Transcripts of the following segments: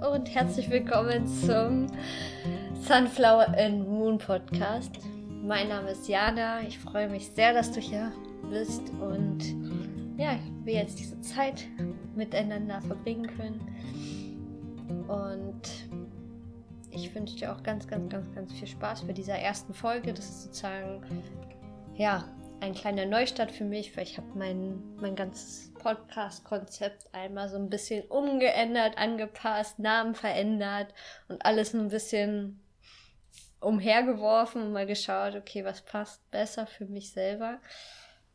Und herzlich willkommen zum Sunflower and Moon Podcast. Mein Name ist Jana. Ich freue mich sehr, dass du hier bist und ja, wir jetzt diese Zeit miteinander verbringen können. Und ich wünsche dir auch ganz, ganz, ganz, ganz viel Spaß bei dieser ersten Folge. Das ist sozusagen ja ein kleiner Neustart für mich, weil ich habe mein, mein ganzes Podcast-Konzept einmal so ein bisschen umgeändert, angepasst, Namen verändert und alles ein bisschen umhergeworfen und mal geschaut, okay, was passt besser für mich selber.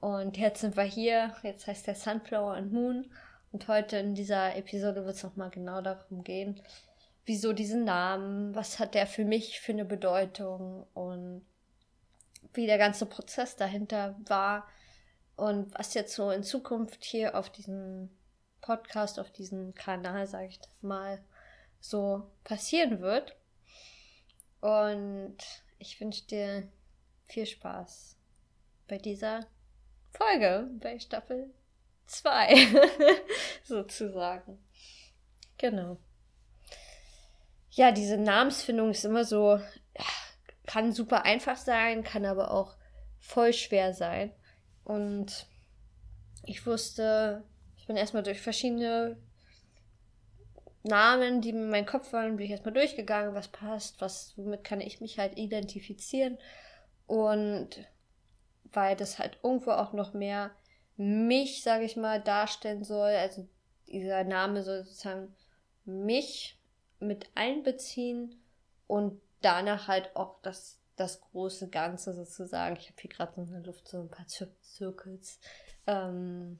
Und jetzt sind wir hier, jetzt heißt der Sunflower and Moon und heute in dieser Episode wird es nochmal genau darum gehen, wieso diesen Namen, was hat der für mich für eine Bedeutung und wie der ganze Prozess dahinter war und was jetzt so in Zukunft hier auf diesem Podcast, auf diesem Kanal, sage ich mal, so passieren wird. Und ich wünsche dir viel Spaß bei dieser Folge, bei Staffel 2 sozusagen. Genau. Ja, diese Namensfindung ist immer so, kann super einfach sein, kann aber auch voll schwer sein. Und ich wusste, ich bin erstmal durch verschiedene Namen, die mir in meinen Kopf waren, bin ich erstmal durchgegangen, was passt, was, womit kann ich mich halt identifizieren. Und weil das halt irgendwo auch noch mehr mich, sage ich mal, darstellen soll. Also dieser Name soll sozusagen mich mit einbeziehen und danach halt auch das, das große Ganze sozusagen. Ich habe hier gerade in der Luft so ein paar Zir Circles ähm,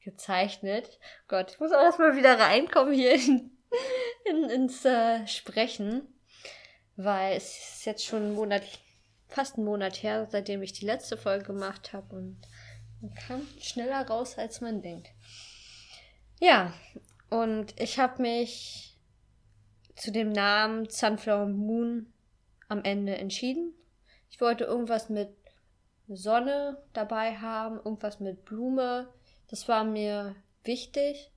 gezeichnet. Gott, ich muss auch erstmal wieder reinkommen hier in, in, ins äh, Sprechen, weil es ist jetzt schon ein Monat, fast ein Monat her, seitdem ich die letzte Folge gemacht habe und man kam schneller raus, als man denkt. Ja, und ich habe mich zu dem Namen Sunflower Moon am Ende entschieden. Ich wollte irgendwas mit Sonne dabei haben, irgendwas mit Blume. Das war mir wichtig.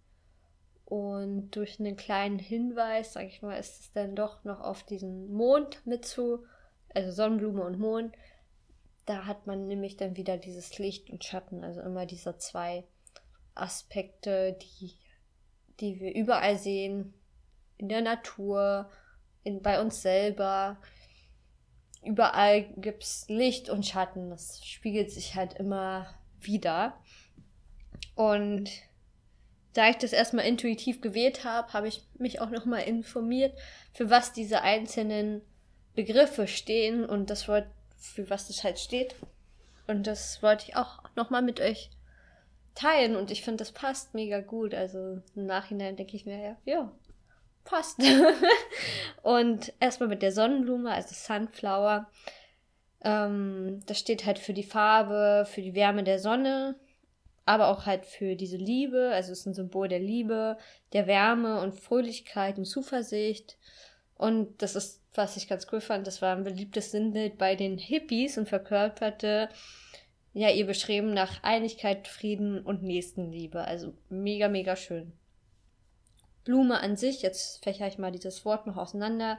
Und durch einen kleinen Hinweis, sag ich mal, ist es dann doch noch auf diesen Mond mit zu, also Sonnenblume und Mond. Da hat man nämlich dann wieder dieses Licht und Schatten, also immer diese zwei Aspekte, die, die wir überall sehen, in der Natur, in, bei uns selber. Überall gibt es Licht und Schatten. Das spiegelt sich halt immer wieder. Und da ich das erstmal intuitiv gewählt habe, habe ich mich auch nochmal informiert, für was diese einzelnen Begriffe stehen und das Wort, für was das halt steht. Und das wollte ich auch nochmal mit euch teilen und ich finde, das passt mega gut. Also im Nachhinein denke ich mir, ja, ja, passt. und erstmal mit der Sonnenblume, also Sunflower. Ähm, das steht halt für die Farbe, für die Wärme der Sonne, aber auch halt für diese Liebe. Also es ist ein Symbol der Liebe, der Wärme und Fröhlichkeit und Zuversicht. Und das ist, was ich ganz cool fand, das war ein beliebtes Sinnbild bei den Hippies und verkörperte ja ihr Bestreben nach Einigkeit, Frieden und Nächstenliebe. Also mega, mega schön. Blume an sich, jetzt fächer ich mal dieses Wort noch auseinander.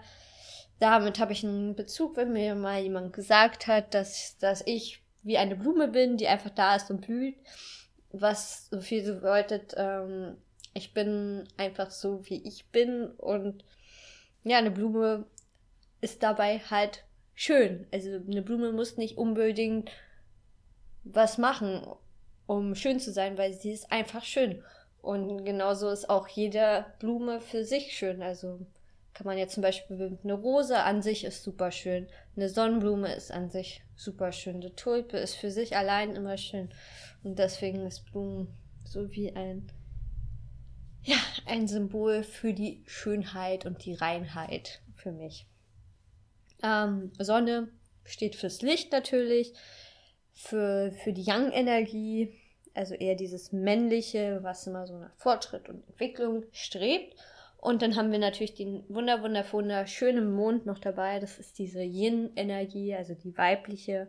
Damit habe ich einen Bezug, wenn mir mal jemand gesagt hat, dass, dass ich wie eine Blume bin, die einfach da ist und blüht. Was so viel bedeutet, ähm, ich bin einfach so, wie ich bin. Und ja, eine Blume ist dabei halt schön. Also eine Blume muss nicht unbedingt was machen, um schön zu sein, weil sie ist einfach schön. Und genauso ist auch jede Blume für sich schön. Also kann man jetzt zum Beispiel eine Rose an sich ist super schön. Eine Sonnenblume ist an sich super schön. Eine Tulpe ist für sich allein immer schön. Und deswegen ist Blumen so wie ein, ja, ein Symbol für die Schönheit und die Reinheit für mich. Ähm, Sonne steht fürs Licht natürlich, für, für die Yang-Energie, also eher dieses männliche, was immer so nach Fortschritt und Entwicklung strebt. Und dann haben wir natürlich den wunder, wunder, wunderschönen Mond noch dabei. Das ist diese Yin-Energie, also die weibliche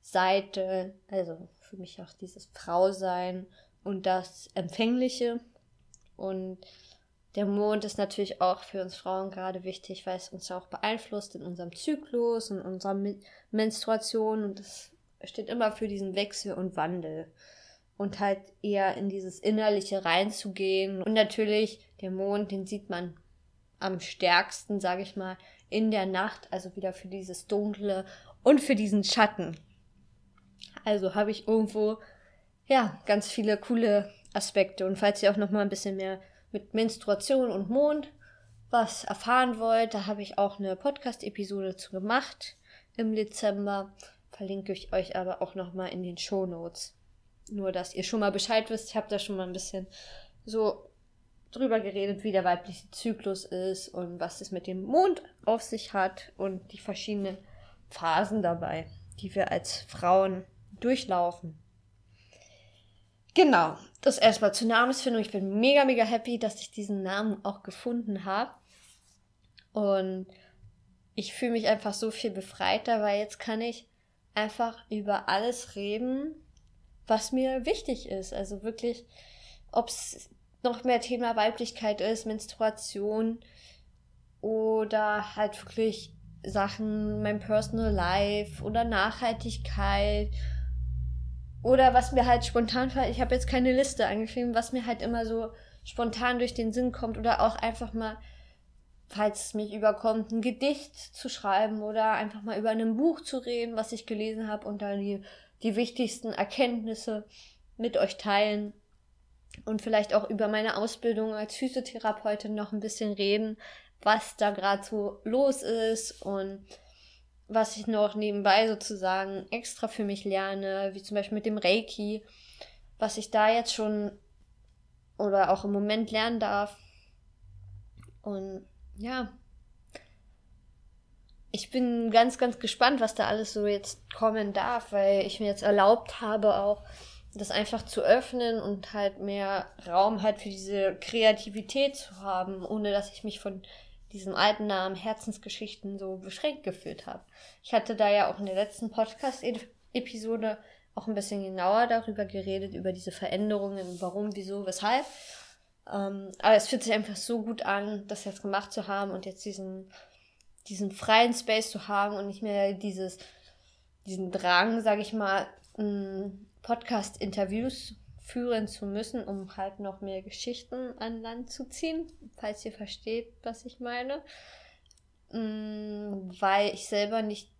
Seite. Also für mich auch dieses Frausein und das Empfängliche. Und der Mond ist natürlich auch für uns Frauen gerade wichtig, weil es uns auch beeinflusst in unserem Zyklus und unserer Menstruation und es steht immer für diesen Wechsel und Wandel und halt eher in dieses Innerliche reinzugehen. Und natürlich, der Mond, den sieht man am stärksten, sage ich mal, in der Nacht, also wieder für dieses Dunkle und für diesen Schatten. Also habe ich irgendwo, ja, ganz viele coole Aspekte. Und falls ihr auch noch mal ein bisschen mehr mit Menstruation und Mond was erfahren wollt, da habe ich auch eine Podcast-Episode zu gemacht im Dezember. Verlinke ich euch aber auch noch mal in den Show Notes. Nur, dass ihr schon mal Bescheid wisst. Ich habe da schon mal ein bisschen so drüber geredet, wie der weibliche Zyklus ist und was es mit dem Mond auf sich hat und die verschiedenen Phasen dabei, die wir als Frauen durchlaufen. Genau, das erstmal zur Namensfindung. Ich bin mega, mega happy, dass ich diesen Namen auch gefunden habe. Und ich fühle mich einfach so viel befreiter, weil jetzt kann ich einfach über alles reden, was mir wichtig ist. Also wirklich, ob es noch mehr Thema Weiblichkeit ist, Menstruation oder halt wirklich Sachen, mein Personal Life oder Nachhaltigkeit oder was mir halt spontan, ich habe jetzt keine Liste angeschrieben, was mir halt immer so spontan durch den Sinn kommt oder auch einfach mal, falls es mich überkommt, ein Gedicht zu schreiben oder einfach mal über ein Buch zu reden, was ich gelesen habe und dann die, die wichtigsten Erkenntnisse mit euch teilen und vielleicht auch über meine Ausbildung als Physiotherapeutin noch ein bisschen reden, was da gerade so los ist und was ich noch nebenbei sozusagen extra für mich lerne, wie zum Beispiel mit dem Reiki, was ich da jetzt schon oder auch im Moment lernen darf. Und ja, ich bin ganz, ganz gespannt, was da alles so jetzt kommen darf, weil ich mir jetzt erlaubt habe, auch das einfach zu öffnen und halt mehr Raum halt für diese Kreativität zu haben, ohne dass ich mich von diesem alten Namen Herzensgeschichten so beschränkt gefühlt habe. Ich hatte da ja auch in der letzten Podcast-Episode auch ein bisschen genauer darüber geredet, über diese Veränderungen, warum, wieso, weshalb. Ähm, aber es fühlt sich einfach so gut an, das jetzt gemacht zu haben und jetzt diesen, diesen freien Space zu haben und nicht mehr dieses, diesen Drang, sag ich mal, Podcast-Interviews führen zu müssen, um halt noch mehr Geschichten an Land zu ziehen, falls ihr versteht, was ich meine. Mm, weil ich selber nicht,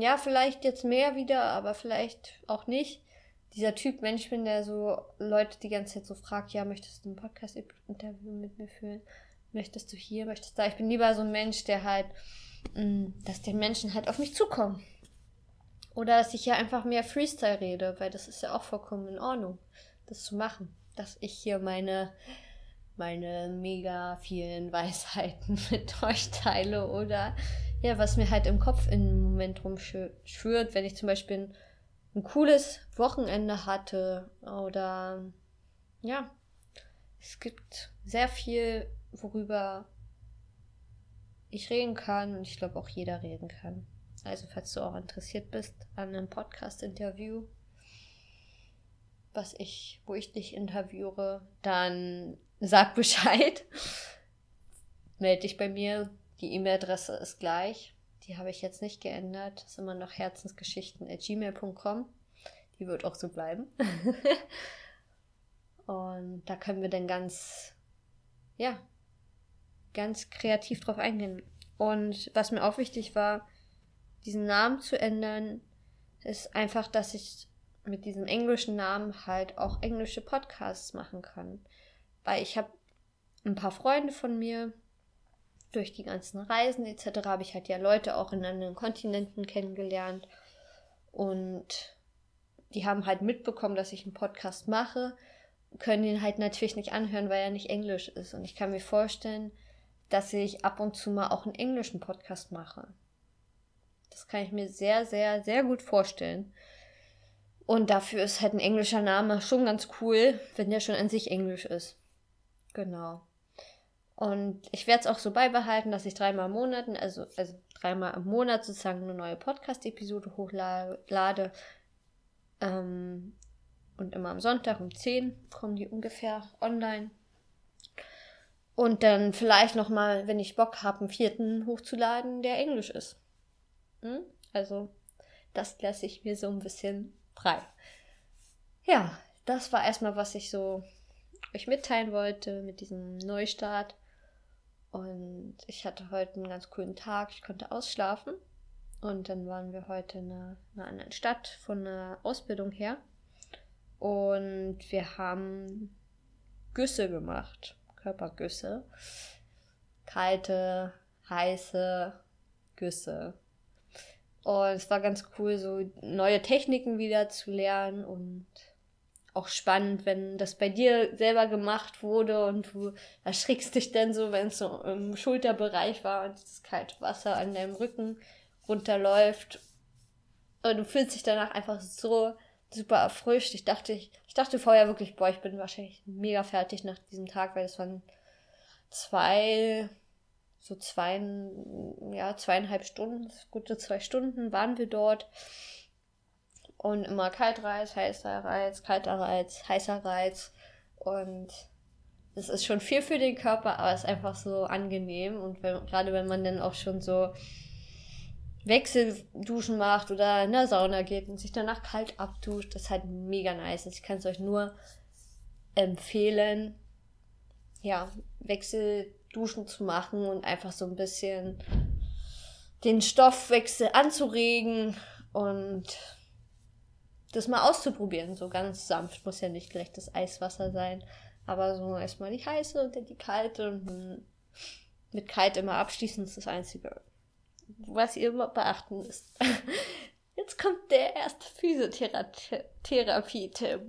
ja, vielleicht jetzt mehr wieder, aber vielleicht auch nicht. Dieser Typ Mensch bin, der so Leute die ganze Zeit so fragt, ja, möchtest du ein Podcast-Interview mit mir führen? Möchtest du hier, möchtest du da? Ich bin lieber so ein Mensch, der halt, mm, dass die Menschen halt auf mich zukommen. Oder dass ich hier einfach mehr Freestyle rede, weil das ist ja auch vollkommen in Ordnung, das zu machen. Dass ich hier meine, meine mega vielen Weisheiten mit euch teile oder ja, was mir halt im Kopf im Moment rumschwört, wenn ich zum Beispiel ein, ein cooles Wochenende hatte oder ja, es gibt sehr viel, worüber ich reden kann und ich glaube auch jeder reden kann. Also, falls du auch interessiert bist an einem Podcast-Interview, was ich, wo ich dich interviewe, dann sag Bescheid. Melde dich bei mir. Die E-Mail-Adresse ist gleich. Die habe ich jetzt nicht geändert. Das ist immer noch herzensgeschichten.gmail.com. Die wird auch so bleiben. Und da können wir dann ganz, ja, ganz kreativ drauf eingehen. Und was mir auch wichtig war, diesen Namen zu ändern, ist einfach, dass ich mit diesem englischen Namen halt auch englische Podcasts machen kann. Weil ich habe ein paar Freunde von mir, durch die ganzen Reisen etc. habe ich halt ja Leute auch in anderen Kontinenten kennengelernt. Und die haben halt mitbekommen, dass ich einen Podcast mache, können ihn halt natürlich nicht anhören, weil er nicht Englisch ist. Und ich kann mir vorstellen, dass ich ab und zu mal auch einen englischen Podcast mache. Das kann ich mir sehr, sehr, sehr gut vorstellen. Und dafür ist halt ein englischer Name schon ganz cool, wenn der schon an sich englisch ist. Genau. Und ich werde es auch so beibehalten, dass ich dreimal im Monat, also, also dreimal im Monat sozusagen eine neue Podcast-Episode hochlade. Ähm, und immer am Sonntag um 10 kommen die ungefähr online. Und dann vielleicht nochmal, wenn ich Bock habe, einen vierten hochzuladen, der Englisch ist. Hm? Also, das lasse ich mir so ein bisschen frei. Ja, das war erstmal, was ich so euch mitteilen wollte mit diesem Neustart. Und ich hatte heute einen ganz coolen Tag. Ich konnte ausschlafen. Und dann waren wir heute in einer, in einer anderen Stadt von einer Ausbildung her. Und wir haben Güsse gemacht. Körpergüsse. Kalte, heiße Güsse. Und es war ganz cool, so neue Techniken wieder zu lernen und auch spannend, wenn das bei dir selber gemacht wurde und du erschrickst dich dann so, wenn es so im Schulterbereich war und das kalte Wasser an deinem Rücken runterläuft. Und du fühlst dich danach einfach so super erfrischt. Ich dachte, ich, ich dachte vorher wirklich, boah, ich bin wahrscheinlich mega fertig nach diesem Tag, weil es waren zwei, so zwei, ja, zweieinhalb Stunden, gute zwei Stunden waren wir dort. Und immer Kaltreiz, heißer Reiz, kalter Reiz, heißer Reiz. Und es ist schon viel für den Körper, aber es ist einfach so angenehm. Und wenn, gerade wenn man dann auch schon so Wechselduschen macht oder in der Sauna geht und sich danach kalt abduscht, das ist halt mega nice. Ich kann es euch nur empfehlen, ja, Wechselduschen zu machen und einfach so ein bisschen den Stoffwechsel anzuregen und das mal auszuprobieren. So ganz sanft, muss ja nicht gleich das Eiswasser sein, aber so erstmal die heiße und dann die kalte und mit kalt immer abschließen ist das Einzige was ihr immer beachten müsst. Jetzt kommt der erste Physiotherapie-Tipp.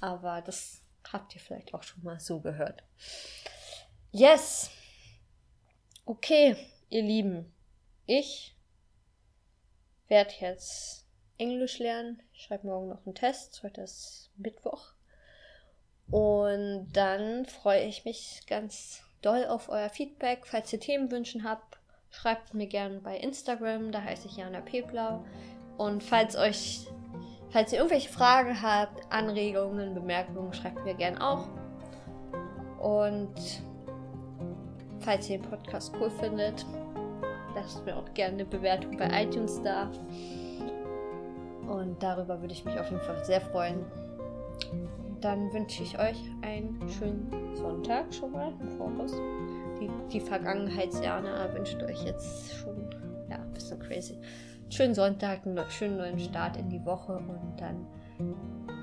Aber das habt ihr vielleicht auch schon mal so gehört. Yes. Okay, ihr Lieben. Ich werde jetzt Englisch lernen. Ich schreibe morgen noch einen Test. Heute ist Mittwoch. Und dann freue ich mich ganz doll auf euer Feedback. Falls ihr Themenwünschen habt, Schreibt mir gerne bei Instagram, da heiße ich Jana Peblau. Und falls euch, falls ihr irgendwelche Fragen habt, Anregungen, Bemerkungen, schreibt mir gerne auch. Und falls ihr den Podcast cool findet, lasst mir auch gerne eine Bewertung bei iTunes da. Und darüber würde ich mich auf jeden Fall sehr freuen. Dann wünsche ich euch einen schönen Sonntag schon mal im Voraus die, die Vergangenheitsjahre wünscht euch jetzt schon, ja, ein bisschen crazy. Schönen Sonntag, einen schönen neuen Start in die Woche und dann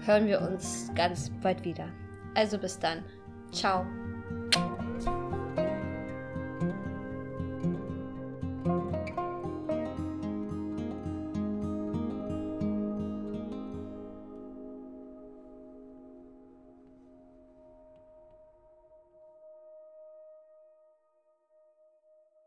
hören wir uns ganz bald wieder. Also bis dann. Ciao.